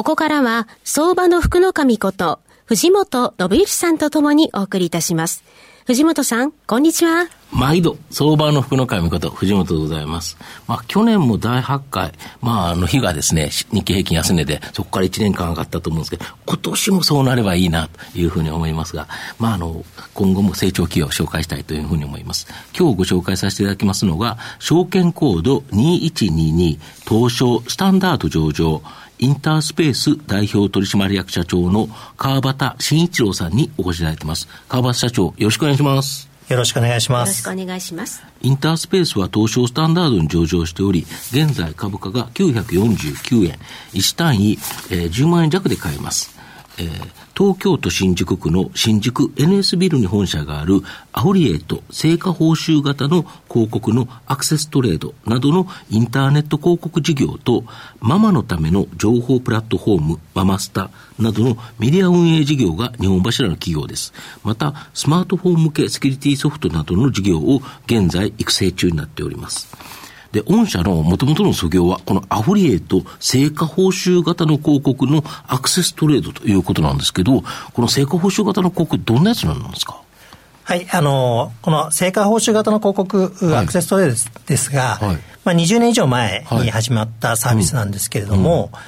ここからは、相場の福の神こと、藤本信之さんとともにお送りいたします。藤本さん、こんにちは。毎度、相場の福の神こと、藤本でございます。まあ、去年も第8回、まあ、あの日がですね、日経平均安値で、そこから1年間上がったと思うんですけど、今年もそうなればいいな、というふうに思いますが、まあ、あの、今後も成長企業を紹介したいというふうに思います。今日ご紹介させていただきますのが、証券コード2122、東証スタンダード上場、インタースペース代表取締役社長の川端慎一郎さんにお越しいただいています。川端社長、よろしくお願いします。よろしくお願いします。よろしくお願いします。インタースペースは東証スタンダードに上場しており、現在株価が949円、1単位、えー、10万円弱で買えます。えー、東京都新宿区の新宿 NS ビルに本社があるアフリエイト成果報酬型の広告のアクセストレードなどのインターネット広告事業とママのための情報プラットフォームママスタなどのメディア運営事業が日本柱の企業です。また、スマートフォン向けセキュリティソフトなどの事業を現在育成中になっております。で、御社の元々の素業は、このアフリエイト成果報酬型の広告のアクセストレードということなんですけど、この成果報酬型の広告、どんなやつなんですか？はい、あの、この成果報酬型の広告、アクセストレードですが、はい、まあ、20年以上前に始まったサービスなんですけれども、はいうん。いわ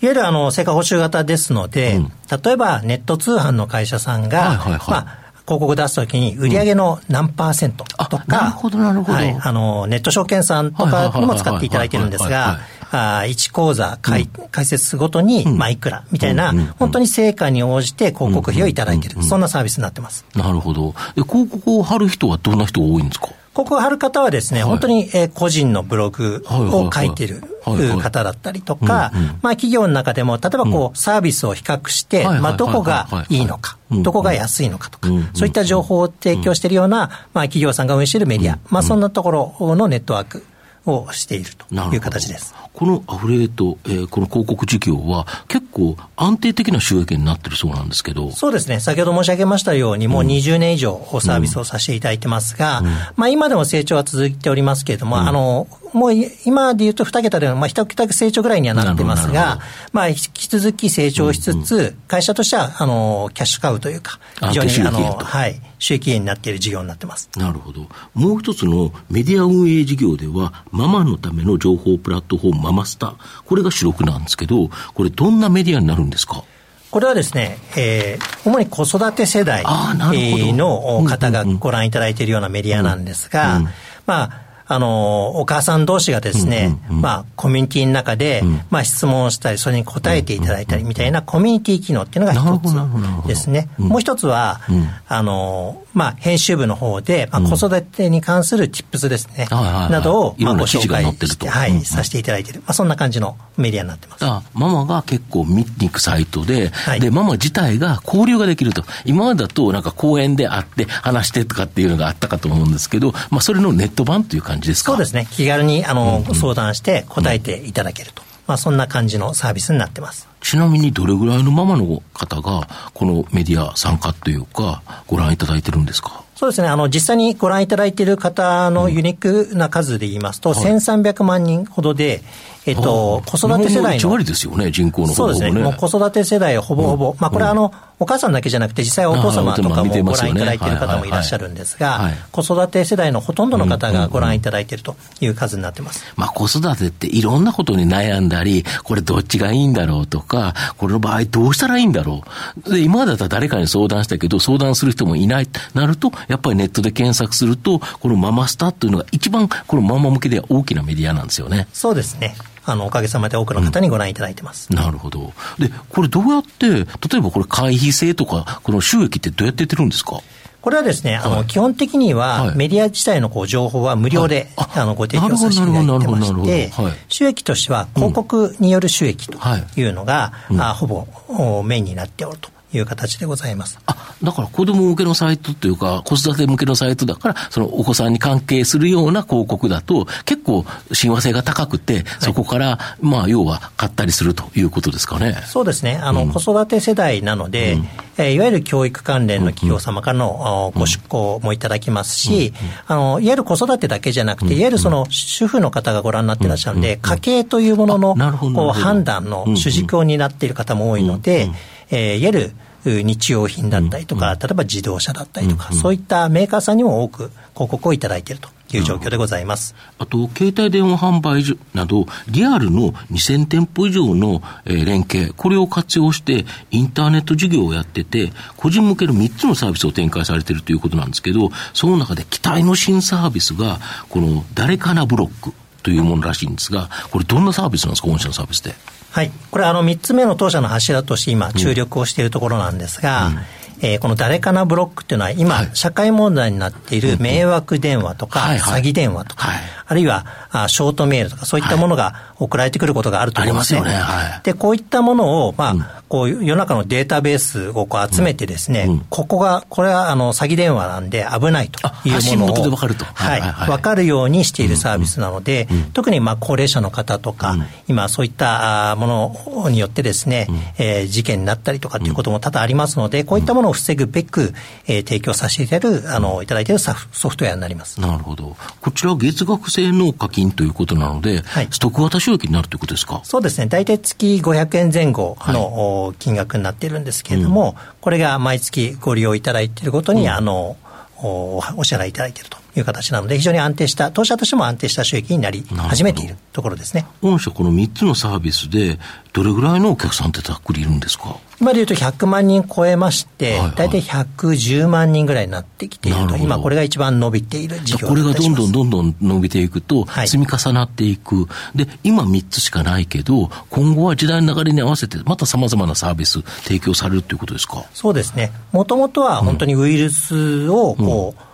ゆるあの成果報酬型ですので、うん、例えばネット通販の会社さんが、はいはいはい、まあ広告出すときに、売上の何パーセントとか、なるほど、なるほど。はい、あの、ネット証券さんとかにも使っていただいてるんですが、1講座開,、開設ごとに、まあ、いくらみたいな、本当に成果に応じて広告費をいただいている、そんなサービスになってます。なるほど。広告を貼る人はどんな人が多いんですか？ここを貼る方はですね、はい、本当に、え個人のブログを書いてる方だったりとか、まあ企業の中でも、例えばこう、サービスを比較して、まあどこがいいのか、どこが安いのかとか、そういった情報を提供しているような、まあ企業さんが運営しているメディア、まあそんなところのネットワークをしているという形です。このアフレート、えー、この広告事業は結構安定的な収益になってるそうなんですけど。そうですね。先ほど申し上げましたように、もう20年以上サービスをさせていただいてますが、うん。まあ今でも成長は続いておりますけれども、うん、あの、もう今で言うと2桁で、まあ1桁成長ぐらいにはなってますが、まあ引き続き成長しつつ、会社としては、あの、キャッシュカウというか、非常に、あの、はい、収益源になっている事業になってます。なるほど。もう一つのメディア運営事業では、ママのための情報プラットフォームママスタ、これが主力なんですけど、これどんなメディアになるんですか？これはですね、えー、主に子育て世代の方がご覧いただいているようなメディアなんですが、まあ、あの、お母さん同士がですね、うんうんうん、まあ、コミュニティの中で、うん、まあ、質問をしたり、それに答えていただいたりみたいなコミュニティ機能っていうのが一つですね。もう一つは、うん、あの、まあ、編集部の方で、まあ、子育てに関する tips ですね、うん、などを、まあ、ご紹介して、はい、させていただいている。まあ、そんな感じのメディアになってます。ママが結構見に行くサイトで、はい、で、ママ自体が交流ができると。今までだと、なんか公園で会って話してとかっていうのがあったかと思うんですけど、まあ、それのネット版という感じですか？そうですね。気軽に、あの、うんうん、相談して答えていただけると。まあ、そんな感じのサービスになってます。ちなみにどれぐらいのママの方が、このメディア参加というか、ご覧いただいてるんですか？そうですね。あの、実際にご覧いただいている方のユニークな数で言いますと、うんはい、1300万人ほどで、えっと、子育て世代の。1割ですよね、人口の、ね、そうですね。もう子育て世代ほぼほぼ。うん、まあ、これはあの、お母さんだけじゃなくて、実際お父様とかもご覧いただいている方もいらっしゃるんですが、子育て世代のほとんどの方がご覧いただいているという数になってます。まあ、子育てっていろんなことに悩んだり、これどっちがいいんだろうとか、これの場合どうしたらいいんだろう。で、今までだったら誰かに相談したけど、相談する人もいないなると、やっぱりネットで検索すると、このママスタというのが一番、このママ向けでは大きなメディアなんですよね。そうですね。あの、おかげさまで多くの方にご覧いただいてます。うん、なるほど。で、これどうやって、例えばこれ会費制とか、この収益ってどうやってやってるんですか？これはですね、あの、基本的には、メディア自体のこう情報は無料で、あの、ご提供させていただいてまして、収益としては、広告による収益とい。うのが、あほぼメインになっておるという形でございます。あ、だから子供向けのサイトというか、子育て向けのサイトだから、そのお子さんに関係するような広告だと、結構親和性が高くて、そこから、まあ、要は買ったりするということですかね。そうですね。あの、うん、子育て世代なので、うん、えー、いわゆる教育関連の企業様からの、ご出向もいただきますし、あの、いわゆる子育てだけじゃなくて、いわゆるその主婦の方がご覧になっていらっしゃるので、家計というもののこう判断の主軸を担っている方も多いので、えー、いわゆる日用品だったりとか、例えば自動車だったりとか、そういったメーカーさんにも多く広告をいただいているという状況でございます。あと、携帯電話販売所など、リアルの2000店舗以上の、え連携、これを活用して、インターネット事業をやってて、個人向けの3つのサービスを展開されているということなんですけど、その中で期待の新サービスが、この誰かなブロックというものらしいんですが、これどんなサービスなんですか、御社のサービスで。はい。これ、あの、3つ目の当社の柱として今、注力をしているところなんですが、うん。えー、この誰かなブロックっていうのは今、はい、社会問題になっている迷惑電話とか、詐欺電話とか、はい、あるいはあショートメールとか、そういったものが送られてくることがあると思いますね。はい、ありますよね。はい、で、こういったものを、まあ、うん、こう、世の中のデータベースをこう集めてですね、うんうん、ここが、これはあの詐欺電話なんで危ないというものを、分かると。はい。分かるようにしているサービスなので、特にまあ高齢者の方とか、今そういったものによってですね、えー、事件になったりとかっていうことも多々ありますので、こういったものを防ぐべく、えー、提供させていただいている、あの、いただいているソフトウェアになります。なるほど。こちら月額制の課金ということなので、はい、ストック型収益になるということですか？そうですね。大体月500円前後の、はい、金額になっているんですけれども、うん、これが毎月ご利用いただいていることに、うん、あの、お支払いいただいているという形なので、非常に安定した、当社としても安定した収益になり始めているところですね。御社、この3つのサービスで、どれぐらいのお客さんってざっくりいるんですか？今でいうと100万人超えまして、大体110万人ぐらいになってきていると、今、これが一番伸びている事業これがどんどんどんどん伸びていくと、積み重なっていく、で今3つしかないけど、今後は時代の流れに合わせて、またさまざまなサービス、提供されるということですか？そうですね、もともとは本当にウイルスをこう、うん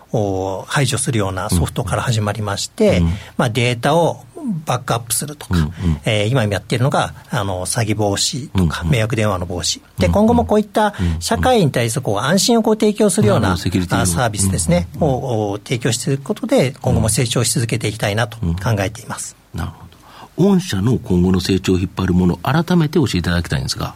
排除するようなソフトから始まりまして、うん、まあ、データをバックアップするとか、うんうん、えー、今やっているのがあの詐欺防止とか、迷惑電話の防止、で今後もこういった社会に対するこう安心をこう提供するような、サービスですね、を提供していくことで、今後も成長し続けていきたいなと考えています。なるほど。御社の今後の成長を引っ張るもの、改めて教えていただきたいんですが。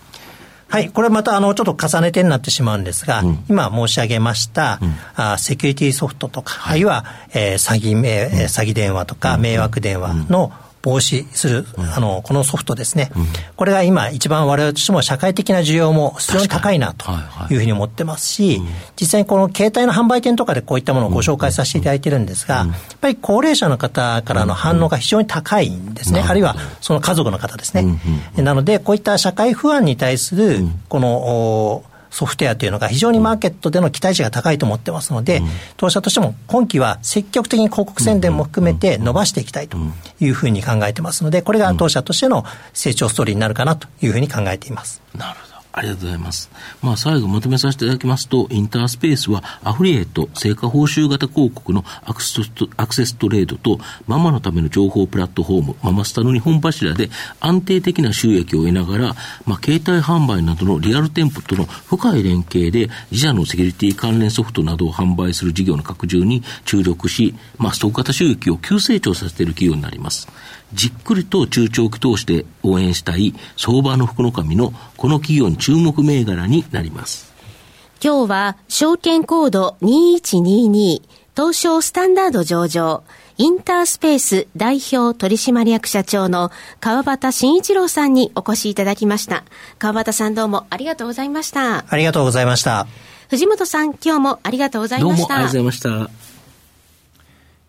はい、これまたあのちょっと重ねてになってしまうんですが、うん、今申し上げました、うん、あセキュリティソフトとか、はい、あるいは、えー、詐欺、えー、詐欺電話とか、迷惑電話の、防止する、あの、このソフトですね。これが今一番我々としても社会的な需要も非常に高いなというふうに思ってますし、実際にこの携帯の販売店とかでこういったものをご紹介させていただいてるんですが、やっぱり高齢者の方からの反応が非常に高いんですね。あるいはその家族の方ですね。なので、こういった社会不安に対する、この、ソフトウェアというのが非常にマーケットでの期待値が高いと思ってますので、うん、当社としても今期は積極的に広告宣伝も含めて伸ばしていきたいというふうに考えてますので、これが当社としての成長ストーリーになるかなというふうに考えています。なるほど。ありがとうございます。まあ、最後まとめさせていただきますと、インタースペースはアフリエイト、成果報酬型広告のアクセスアクセストレードと、ママのための情報プラットフォーム、ママスタの日本柱で安定的な収益を得ながら、まあ、携帯販売などのリアル店舗との深い連携で、自社のセキュリティ関連ソフトなどを販売する事業の拡充に注力し、まあ、ストック型収益を急成長させている企業になります。じっくりと中長期投資で応援したい相場の福の神のこの企業に注目銘柄になります。今日は証券コード2122東証スタンダード上場インタースペース代表取締役社長の川端慎一郎さんにお越しいただきました。川端さんどうもありがとうございました。ありがとうございました。藤本さん今日もありがとうございました。どうもありがとうございました。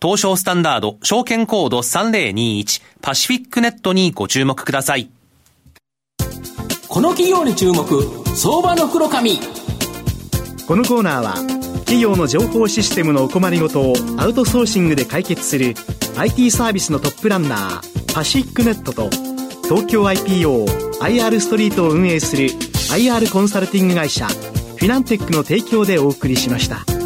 東証スタンダード証券コード3021パシフィックネットにご注目ください。この企業に注目、相場の黒髪。このコーナーは企業の情報システムのお困りごとをアウトソーシングで解決する IT サービスのトップランナーパシックネットと東京 IPOIR ストリートを運営する IR コンサルティング会社フィナンテックの提供でお送りしました。